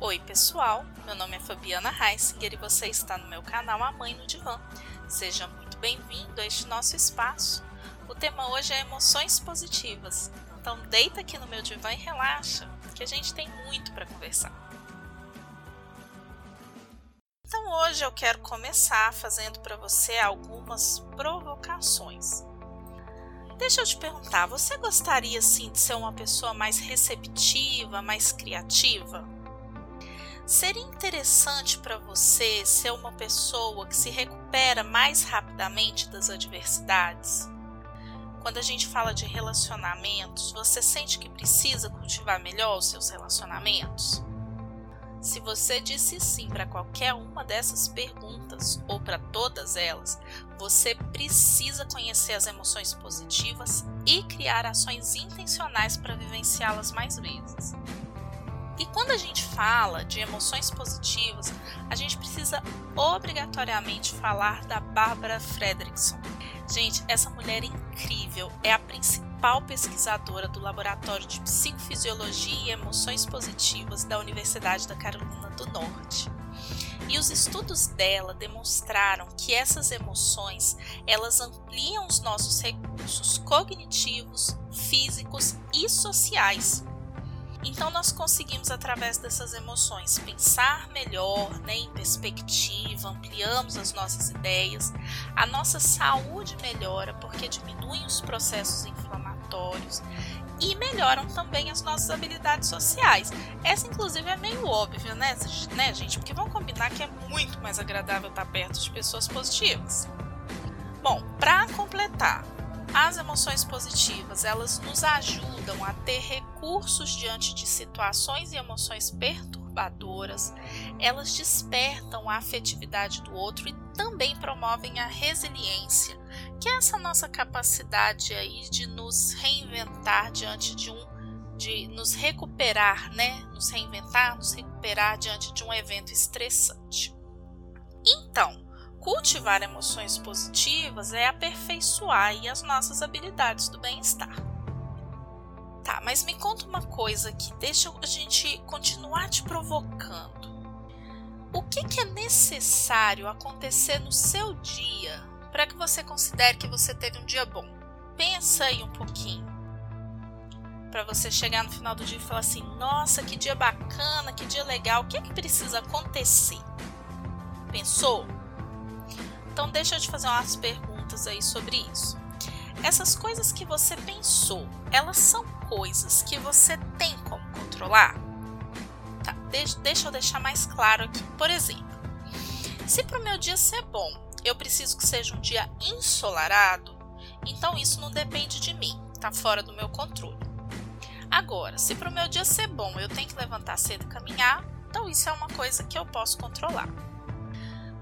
Oi, pessoal. Meu nome é Fabiana Heisinger e você está no meu canal A Mãe no Divã. Seja muito bem-vindo a este nosso espaço. O tema hoje é emoções positivas. Então, deita aqui no meu divã e relaxa, que a gente tem muito para conversar. Então, hoje eu quero começar fazendo para você algumas provocações. Deixa eu te perguntar, você gostaria sim de ser uma pessoa mais receptiva, mais criativa? Seria interessante para você ser uma pessoa que se recupera mais rapidamente das adversidades? Quando a gente fala de relacionamentos, você sente que precisa cultivar melhor os seus relacionamentos? Se você disse sim para qualquer uma dessas perguntas ou para todas elas, você precisa conhecer as emoções positivas e criar ações intencionais para vivenciá-las mais vezes. E quando a gente fala de emoções positivas, a gente precisa obrigatoriamente falar da Barbara Fredrickson. Gente, essa mulher é incrível, é a principal pesquisadora do Laboratório de Psicofisiologia e Emoções Positivas da Universidade da Carolina do Norte. E os estudos dela demonstraram que essas emoções, elas ampliam os nossos recursos cognitivos, físicos e sociais então nós conseguimos através dessas emoções pensar melhor, né, em perspectiva, ampliamos as nossas ideias, a nossa saúde melhora porque diminuem os processos inflamatórios e melhoram também as nossas habilidades sociais. Essa inclusive é meio óbvia, né, né, gente? Porque vamos combinar que é muito mais agradável estar perto de pessoas positivas. Bom, para completar, as emoções positivas, elas nos ajudam a ter recursos diante de situações e emoções perturbadoras, elas despertam a afetividade do outro e também promovem a resiliência, que é essa nossa capacidade aí de nos reinventar diante de um de nos recuperar, né? Nos reinventar, nos recuperar diante de um evento estressante. Então, Cultivar emoções positivas é aperfeiçoar as nossas habilidades do bem-estar. Tá, mas me conta uma coisa que deixa a gente continuar te provocando. O que, que é necessário acontecer no seu dia para que você considere que você teve um dia bom? Pensa aí um pouquinho. Para você chegar no final do dia e falar assim: nossa, que dia bacana, que dia legal, o que, é que precisa acontecer? Pensou? Então, deixa eu te fazer umas perguntas aí sobre isso. Essas coisas que você pensou, elas são coisas que você tem como controlar? Tá, deixa, eu deixar mais claro aqui. Por exemplo, se para o meu dia ser bom, eu preciso que seja um dia ensolarado, então isso não depende de mim, está fora do meu controle. Agora, se para o meu dia ser bom, eu tenho que levantar cedo e caminhar, então isso é uma coisa que eu posso controlar.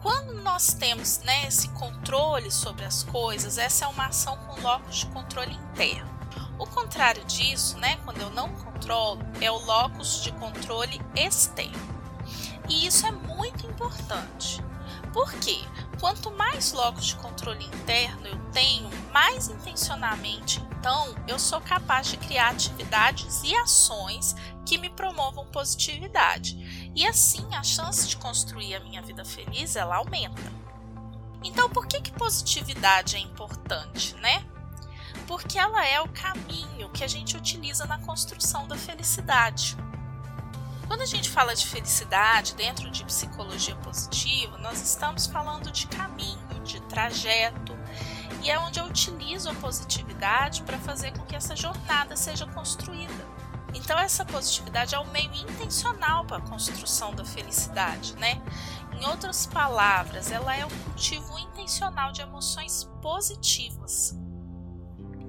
Quando nós temos né, esse controle sobre as coisas, essa é uma ação com locus de controle interno. O contrário disso, né, quando eu não controlo, é o locus de controle externo. E isso é muito importante. Por quê? Quanto mais locus de controle interno eu tenho, mais intencionalmente então eu sou capaz de criar atividades e ações que me promovam positividade. E assim a chance de construir a minha vida feliz ela aumenta. Então por que, que positividade é importante, né? Porque ela é o caminho que a gente utiliza na construção da felicidade. Quando a gente fala de felicidade dentro de psicologia positiva, nós estamos falando de caminho, de trajeto, e é onde eu utilizo a positividade para fazer com que essa jornada seja construída. Então, essa positividade é o meio intencional para a construção da felicidade, né? Em outras palavras, ela é o cultivo intencional de emoções positivas.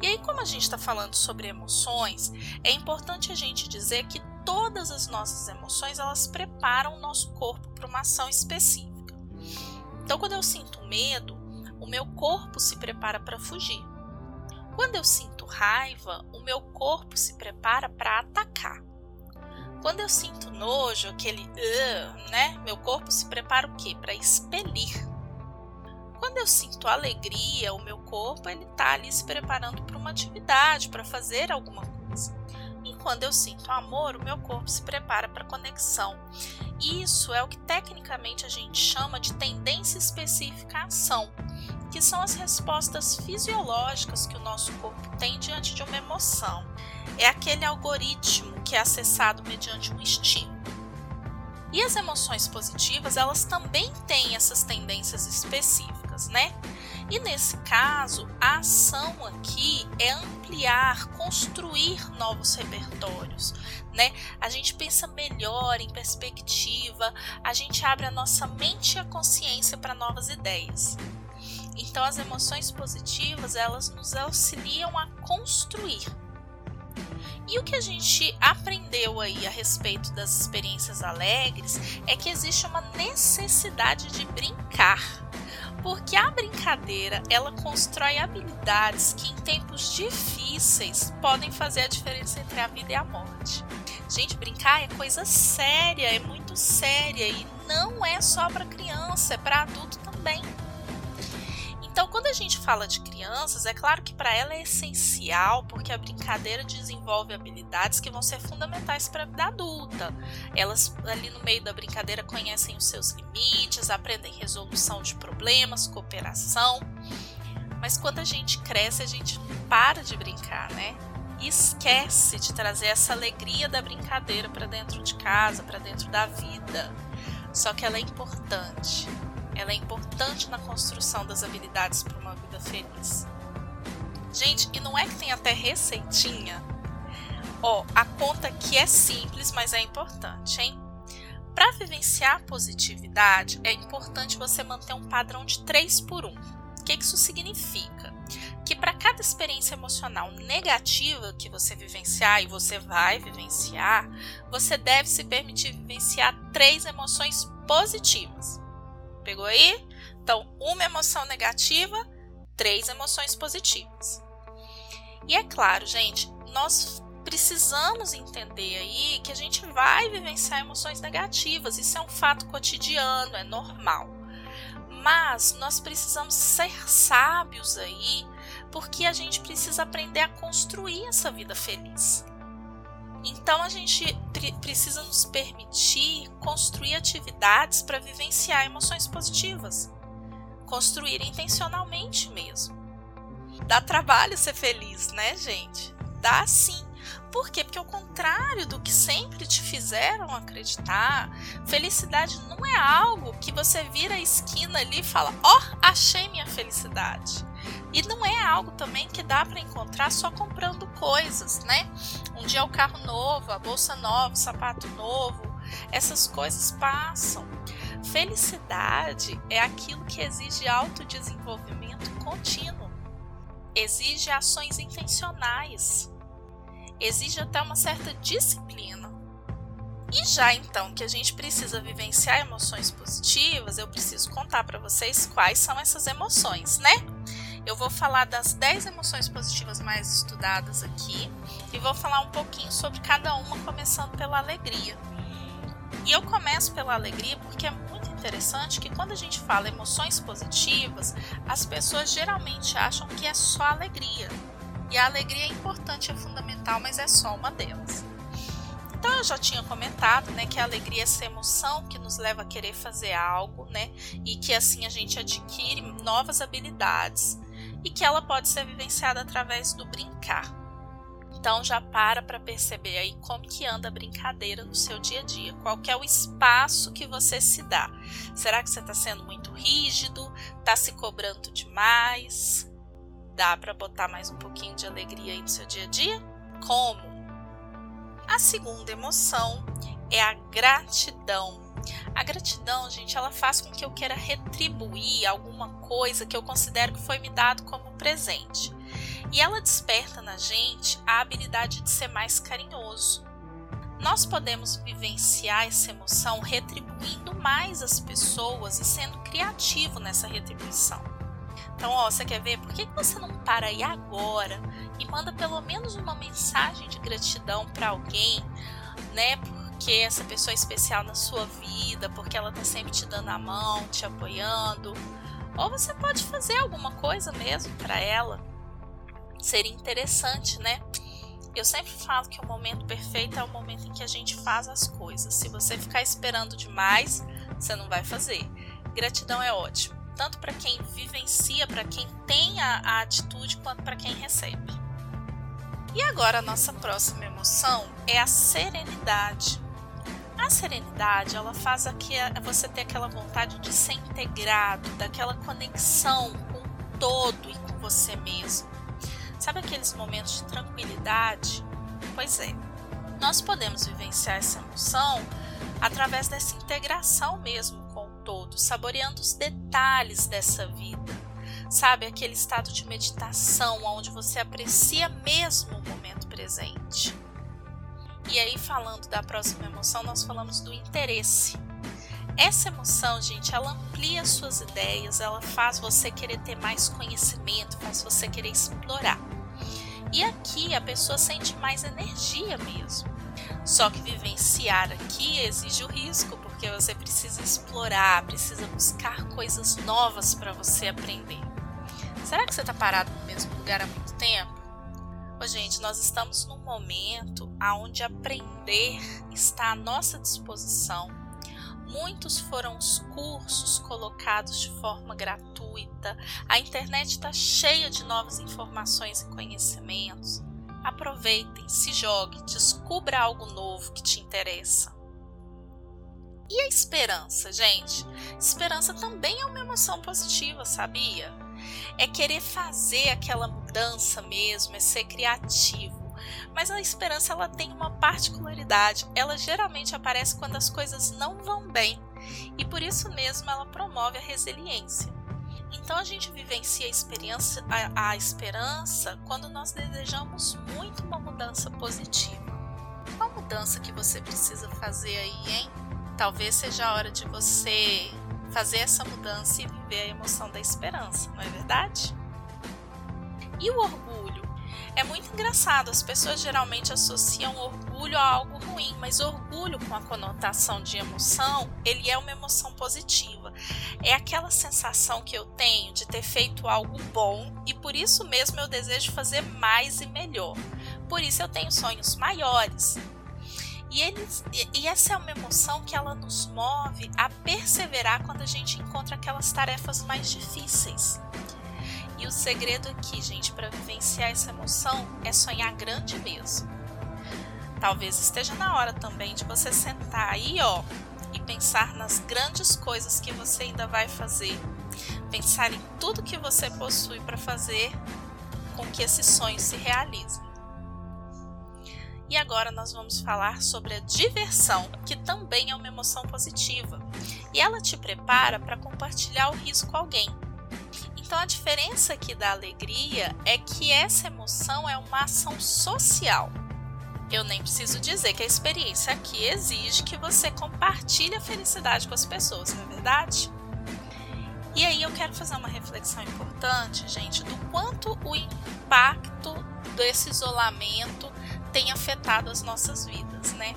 E aí, como a gente está falando sobre emoções, é importante a gente dizer que todas as nossas emoções elas preparam o nosso corpo para uma ação específica. Então, quando eu sinto medo, o meu corpo se prepara para fugir. Quando eu sinto raiva, o meu corpo se prepara para atacar. Quando eu sinto nojo, aquele uh, né? Meu corpo se prepara o quê? Para expelir. Quando eu sinto alegria, o meu corpo ele tá ali se preparando para uma atividade, para fazer alguma coisa. quando eu sinto amor, o meu corpo se prepara para conexão. Isso é o que tecnicamente a gente chama de tendência específica à ação, que são as respostas fisiológicas que o nosso corpo tem diante de uma emoção. É aquele algoritmo que é acessado mediante um estímulo. E as emoções positivas, elas também têm essas tendências específicas, né? E nesse caso, a ação aqui é ampliar, construir novos repertórios, né? A gente pensa melhor em perspectiva, a gente abre a nossa mente e a consciência para novas ideias. Então as emoções positivas, elas nos auxiliam a construir. E o que a gente aprendeu aí a respeito das experiências alegres é que existe uma necessidade de brincar porque a brincadeira ela constrói habilidades que em tempos difíceis podem fazer a diferença entre a vida e a morte. Gente, brincar é coisa séria, é muito séria e não é só para criança, é para adulto também. Então, quando a gente fala de crianças, é claro que para ela é essencial, porque a brincadeira desenvolve habilidades que vão ser fundamentais para a vida adulta. Elas, ali no meio da brincadeira, conhecem os seus limites, aprendem resolução de problemas, cooperação. Mas quando a gente cresce, a gente para de brincar, né? E esquece de trazer essa alegria da brincadeira para dentro de casa, para dentro da vida. Só que ela é importante ela é importante na construção das habilidades para uma vida feliz. Gente, e não é que tem até receitinha? Ó, a conta aqui é simples, mas é importante, hein? Para vivenciar a positividade, é importante você manter um padrão de 3 por 1. O que isso significa? Que para cada experiência emocional negativa que você vivenciar, e você vai vivenciar, você deve se permitir vivenciar três emoções positivas. Pegou aí? Então, uma emoção negativa, três emoções positivas. E é claro, gente, nós precisamos entender aí que a gente vai vivenciar emoções negativas. Isso é um fato cotidiano, é normal. Mas nós precisamos ser sábios aí, porque a gente precisa aprender a construir essa vida feliz. Então a gente precisa nos permitir construir atividades para vivenciar emoções positivas. Construir intencionalmente mesmo. Dá trabalho ser feliz, né, gente? Dá sim. Por quê? Porque ao contrário do que sempre te fizeram acreditar, felicidade não é algo que você vira a esquina ali e fala: "Ó, oh, achei minha felicidade". E não é algo também que dá para encontrar só comprando coisas, né? Um dia é o carro novo, a bolsa nova, o sapato novo, essas coisas passam. Felicidade é aquilo que exige autodesenvolvimento contínuo, exige ações intencionais, exige até uma certa disciplina. E já então que a gente precisa vivenciar emoções positivas, eu preciso contar para vocês quais são essas emoções, né? Eu vou falar das 10 emoções positivas mais estudadas aqui e vou falar um pouquinho sobre cada uma, começando pela alegria. E eu começo pela alegria porque é muito interessante que quando a gente fala emoções positivas, as pessoas geralmente acham que é só alegria. E a alegria é importante, é fundamental, mas é só uma delas. Então eu já tinha comentado, né, que a alegria é essa emoção que nos leva a querer fazer algo, né, e que assim a gente adquire novas habilidades e que ela pode ser vivenciada através do brincar. Então já para para perceber aí como que anda a brincadeira no seu dia a dia, qual é o espaço que você se dá. Será que você está sendo muito rígido? Está se cobrando demais? Dá para botar mais um pouquinho de alegria aí no seu dia a dia? Como? A segunda emoção é a gratidão. A gratidão, gente, ela faz com que eu queira retribuir alguma coisa que eu considero que foi me dado como presente. E ela desperta na gente a habilidade de ser mais carinhoso. Nós podemos vivenciar essa emoção retribuindo mais as pessoas e sendo criativo nessa retribuição. Então, ó, você quer ver? Por que você não para aí agora e manda pelo menos uma mensagem de gratidão para alguém, né? Porque essa pessoa é especial na sua vida, porque ela tá sempre te dando a mão, te apoiando. Ou você pode fazer alguma coisa mesmo para ela. Seria interessante, né? Eu sempre falo que o momento perfeito é o momento em que a gente faz as coisas. Se você ficar esperando demais, você não vai fazer. Gratidão é ótimo, tanto para quem vivencia, para quem tem a, a atitude, quanto para quem recebe. E agora a nossa próxima emoção é a serenidade. A serenidade, ela faz aqui você ter aquela vontade de ser integrado, daquela conexão com o todo e com você mesmo. Sabe aqueles momentos de tranquilidade? Pois é. Nós podemos vivenciar essa emoção através dessa integração mesmo com o todo, saboreando os detalhes dessa vida. Sabe, aquele estado de meditação onde você aprecia mesmo o momento presente. E aí, falando da próxima emoção, nós falamos do interesse. Essa emoção, gente, ela amplia suas ideias, ela faz você querer ter mais conhecimento, faz você querer explorar. E aqui a pessoa sente mais energia mesmo. Só que vivenciar aqui exige o risco, porque você precisa explorar, precisa buscar coisas novas para você aprender. Será que você está parado no mesmo lugar há muito tempo? Ô, gente, nós estamos num momento onde aprender está à nossa disposição. Muitos foram os cursos colocados de forma gratuita. A internet está cheia de novas informações e conhecimentos. Aproveitem, se jogue, descubra algo novo que te interessa. E a esperança, gente? Esperança também é uma emoção positiva, sabia? É querer fazer aquela mudança mesmo, é ser criativo. Mas a esperança ela tem uma particularidade. Ela geralmente aparece quando as coisas não vão bem. E por isso mesmo ela promove a resiliência. Então a gente vivencia a, experiência, a, a esperança quando nós desejamos muito uma mudança positiva. Qual mudança que você precisa fazer aí, hein? Talvez seja a hora de você fazer essa mudança e viver a emoção da esperança, não é verdade? E o orgulho? É muito engraçado, as pessoas geralmente associam orgulho a algo ruim, mas orgulho com a conotação de emoção, ele é uma emoção positiva. É aquela sensação que eu tenho de ter feito algo bom e por isso mesmo eu desejo fazer mais e melhor. Por isso eu tenho sonhos maiores, e, eles, e essa é uma emoção que ela nos move a perseverar quando a gente encontra aquelas tarefas mais difíceis. E o segredo aqui, gente, para vivenciar essa emoção é sonhar grande mesmo. Talvez esteja na hora também de você sentar aí, ó, e pensar nas grandes coisas que você ainda vai fazer. Pensar em tudo que você possui para fazer com que esse sonho se realize. E agora nós vamos falar sobre a diversão, que também é uma emoção positiva. E ela te prepara para compartilhar o risco com alguém. Então a diferença aqui da alegria é que essa emoção é uma ação social. Eu nem preciso dizer que a experiência aqui exige que você compartilhe a felicidade com as pessoas, não é verdade? E aí eu quero fazer uma reflexão importante, gente, do quanto o impacto desse isolamento tem afetado as nossas vidas, né?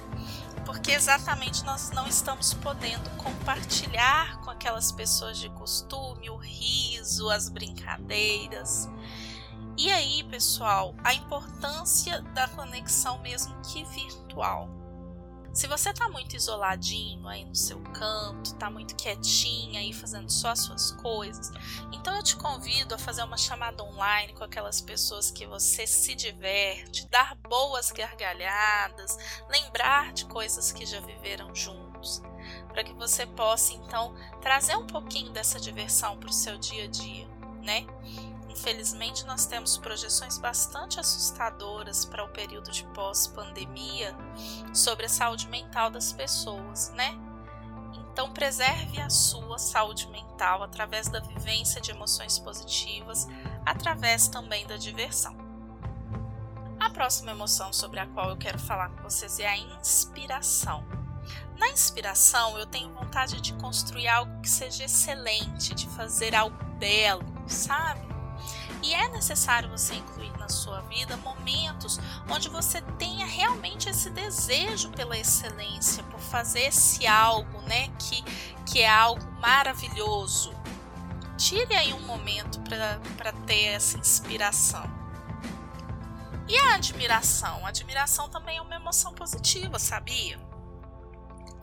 Porque exatamente nós não estamos podendo compartilhar com aquelas pessoas de costume o riso, as brincadeiras. E aí, pessoal, a importância da conexão mesmo que virtual. Se você está muito isoladinho aí no seu canto, está muito quietinha aí fazendo só as suas coisas, então eu te convido a fazer uma chamada online com aquelas pessoas que você se diverte, dar boas gargalhadas, lembrar de coisas que já viveram juntos, para que você possa então trazer um pouquinho dessa diversão para o seu dia a dia, né? Infelizmente, nós temos projeções bastante assustadoras para o período de pós-pandemia sobre a saúde mental das pessoas, né? Então, preserve a sua saúde mental através da vivência de emoções positivas, através também da diversão. A próxima emoção sobre a qual eu quero falar com vocês é a inspiração. Na inspiração, eu tenho vontade de construir algo que seja excelente, de fazer algo belo, sabe? E é necessário você incluir na sua vida momentos onde você tenha realmente esse desejo pela excelência, por fazer esse algo, né, que, que é algo maravilhoso. Tire aí um momento para ter essa inspiração. E a admiração? A admiração também é uma emoção positiva, sabia?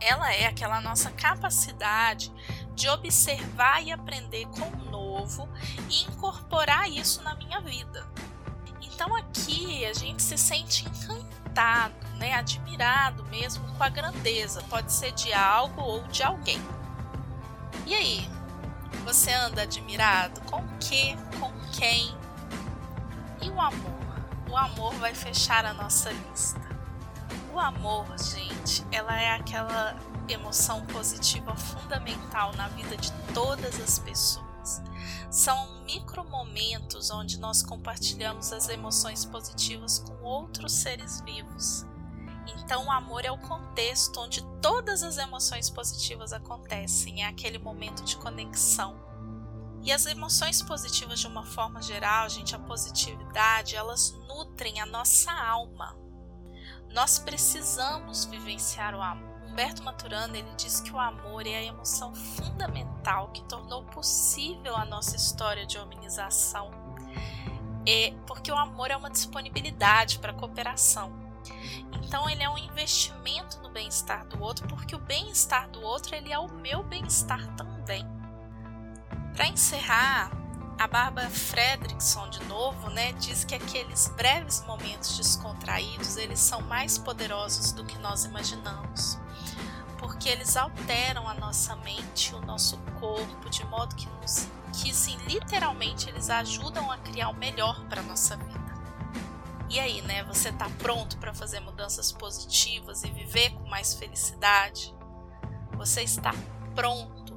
Ela é aquela nossa capacidade de observar e aprender com o novo e incorporar isso na minha vida. Então aqui a gente se sente encantado, né, admirado mesmo com a grandeza, pode ser de algo ou de alguém. E aí, você anda admirado com o que, com quem? E o amor? O amor vai fechar a nossa lista. O amor, gente, ela é aquela emoção positiva fundamental na vida de todas as pessoas. São micromomentos onde nós compartilhamos as emoções positivas com outros seres vivos. Então, o amor é o contexto onde todas as emoções positivas acontecem, é aquele momento de conexão. E as emoções positivas, de uma forma geral, gente, a positividade, elas nutrem a nossa alma. Nós precisamos vivenciar o amor. Humberto Maturana ele diz que o amor é a emoção fundamental que tornou possível a nossa história de hominização. É porque o amor é uma disponibilidade para cooperação. Então ele é um investimento no bem-estar do outro, porque o bem-estar do outro ele é o meu bem-estar também. Para encerrar, a Barbara Fredrickson, de novo, né, diz que aqueles breves momentos descontraídos eles são mais poderosos do que nós imaginamos porque eles alteram a nossa mente, o nosso corpo, de modo que, nos, que sim, literalmente eles ajudam a criar o melhor para nossa vida. E aí, né? Você está pronto para fazer mudanças positivas e viver com mais felicidade? Você está pronto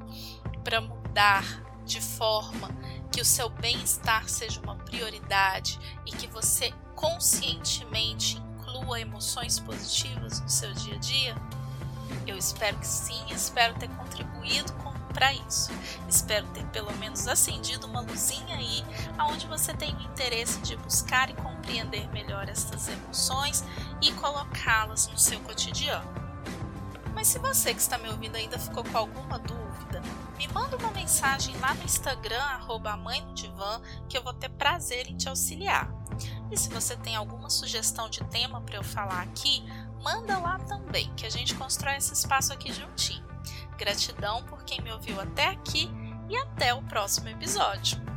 para mudar de forma que o seu bem-estar seja uma prioridade e que você conscientemente inclua emoções positivas no seu dia a dia? Eu espero que sim, espero ter contribuído para isso. Espero ter pelo menos acendido uma luzinha aí, aonde você tem o interesse de buscar e compreender melhor essas emoções e colocá-las no seu cotidiano. Mas se você que está me ouvindo ainda ficou com alguma dúvida, me manda uma mensagem lá no Instagram, arroba mãe no divã, que eu vou ter prazer em te auxiliar. E se você tem alguma sugestão de tema para eu falar aqui, manda lá também, que a gente constrói esse espaço aqui juntinho. Gratidão por quem me ouviu até aqui e até o próximo episódio.